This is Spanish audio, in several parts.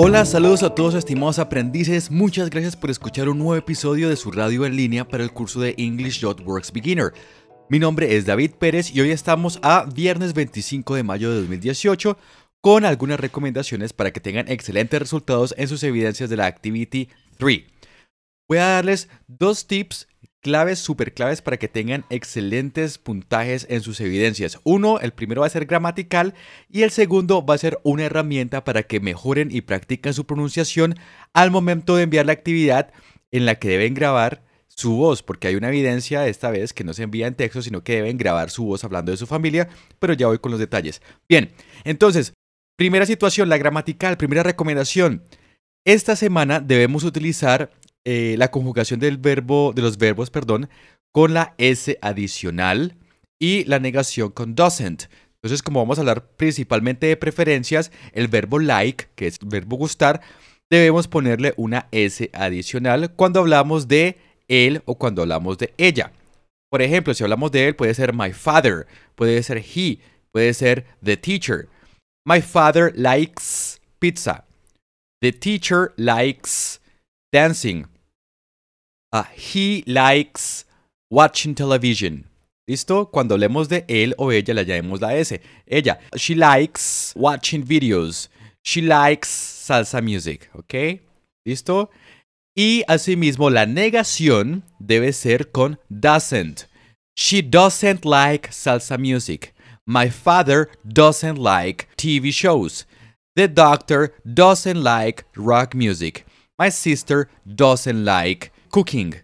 Hola, saludos a todos estimados aprendices, muchas gracias por escuchar un nuevo episodio de su radio en línea para el curso de English.works Beginner. Mi nombre es David Pérez y hoy estamos a viernes 25 de mayo de 2018 con algunas recomendaciones para que tengan excelentes resultados en sus evidencias de la Activity 3. Voy a darles dos tips claves, super claves para que tengan excelentes puntajes en sus evidencias. Uno, el primero va a ser gramatical y el segundo va a ser una herramienta para que mejoren y practiquen su pronunciación al momento de enviar la actividad en la que deben grabar su voz, porque hay una evidencia esta vez que no se envía en texto, sino que deben grabar su voz hablando de su familia, pero ya voy con los detalles. Bien, entonces, primera situación, la gramatical, primera recomendación. Esta semana debemos utilizar eh, la conjugación del verbo, de los verbos, perdón, con la S adicional y la negación con doesn't. Entonces, como vamos a hablar principalmente de preferencias, el verbo like, que es el verbo gustar, debemos ponerle una S adicional cuando hablamos de él o cuando hablamos de ella. Por ejemplo, si hablamos de él, puede ser my father, puede ser he, puede ser the teacher. My father likes pizza. The teacher likes dancing. Uh, he likes watching television. ¿Listo? Cuando hablemos de él o ella, le añadimos la S. Ella. She likes watching videos. She likes salsa music. ¿Ok? ¿Listo? Y asimismo, la negación debe ser con doesn't. She doesn't like salsa music. My father doesn't like TV shows. The doctor doesn't like rock music. My sister doesn't like cooking.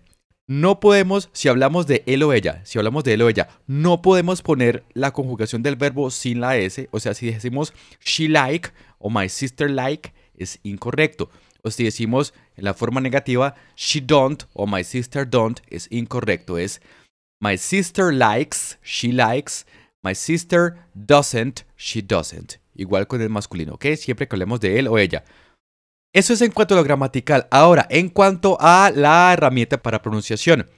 No podemos, si hablamos de él o ella, si hablamos de él o ella, no podemos poner la conjugación del verbo sin la S. O sea, si decimos she like o my sister like, es incorrecto. O si decimos en la forma negativa she don't o my sister don't, es incorrecto. Es my sister likes, she likes, my sister doesn't, she doesn't. Igual con el masculino, ¿ok? Siempre que hablemos de él o ella. Eso es en cuanto a lo gramatical. Ahora, en cuanto a la herramienta para pronunciación.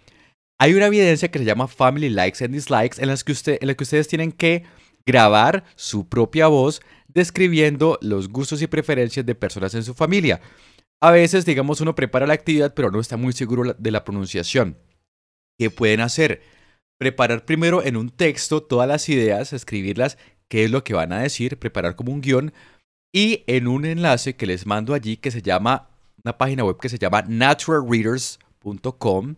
Hay una evidencia que se llama Family Likes and Dislikes en, las que la que ustedes tienen que grabar su propia voz describiendo los gustos y preferencias de personas en su familia. A veces, digamos, uno prepara la actividad pero no está muy seguro de la pronunciación. ¿Qué pueden hacer? Preparar primero en un texto todas las ideas, escribirlas, qué es lo que van a decir, preparar como un guion y en un enlace que les mando allí que se llama, una página web que se llama naturalreaders.com.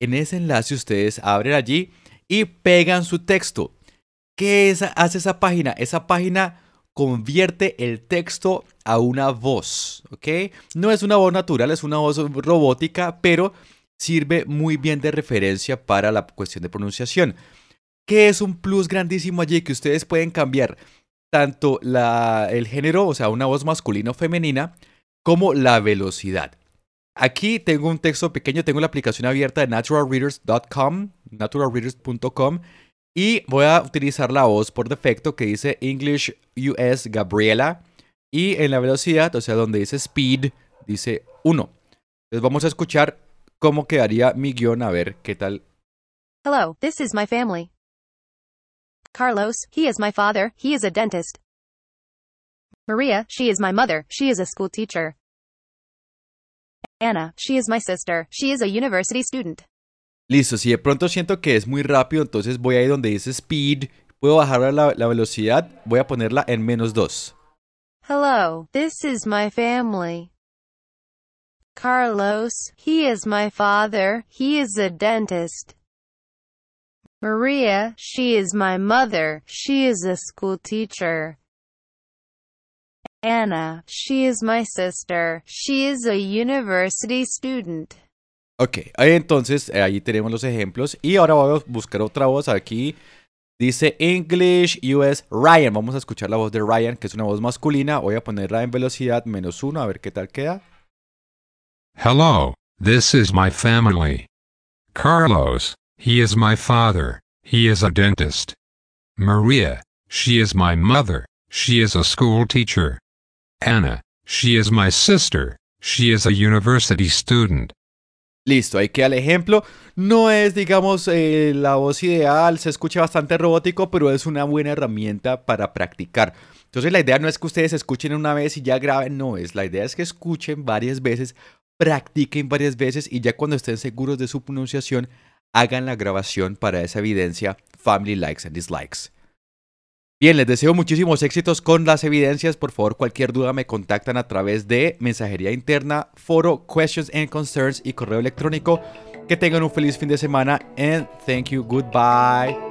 En ese enlace ustedes abren allí y pegan su texto. ¿Qué hace esa página? Esa página convierte el texto a una voz, ¿ok? No es una voz natural, es una voz robótica, pero sirve muy bien de referencia para la cuestión de pronunciación. ¿Qué es un plus grandísimo allí que ustedes pueden cambiar? Tanto el género, o sea, una voz masculina o femenina, como la velocidad. Aquí tengo un texto pequeño, tengo la aplicación abierta de naturalreaders.com, naturalreaders.com, y voy a utilizar la voz por defecto que dice English US Gabriela, y en la velocidad, o sea, donde dice speed, dice 1. Entonces vamos a escuchar cómo quedaría mi guion, a ver qué tal. Hello, this is my family. Carlos, he is my father, he is a dentist. Maria, she is my mother, she is a school teacher. Anna, she is my sister, she is a university student. Listo, si de pronto siento que es muy rápido, entonces voy ahí donde dice speed, puedo bajar la, la velocidad, voy a ponerla en menos 2. Hello, this is my family. Carlos, he is my father, he is a dentist. Maria, she is my mother, she is a school teacher. Anna, she is my sister, she is a university student. Ok, ahí entonces, eh, ahí tenemos los ejemplos. Y ahora voy a buscar otra voz aquí. Dice English US Ryan. Vamos a escuchar la voz de Ryan, que es una voz masculina. Voy a ponerla en velocidad menos uno, a ver qué tal queda. Hello, this is my family. Carlos, he is my father, he is a dentist. Maria, she is my mother, she is a school teacher. Anna, she is my sister, she is a university student. Listo, ahí queda el ejemplo. No es, digamos, eh, la voz ideal, se escucha bastante robótico, pero es una buena herramienta para practicar. Entonces la idea no es que ustedes escuchen una vez y ya graben, no, es la idea es que escuchen varias veces, practiquen varias veces y ya cuando estén seguros de su pronunciación, hagan la grabación para esa evidencia Family Likes and Dislikes. Bien, les deseo muchísimos éxitos con las evidencias. Por favor, cualquier duda me contactan a través de mensajería interna, foro, questions and concerns y correo electrónico. Que tengan un feliz fin de semana and thank you. Goodbye.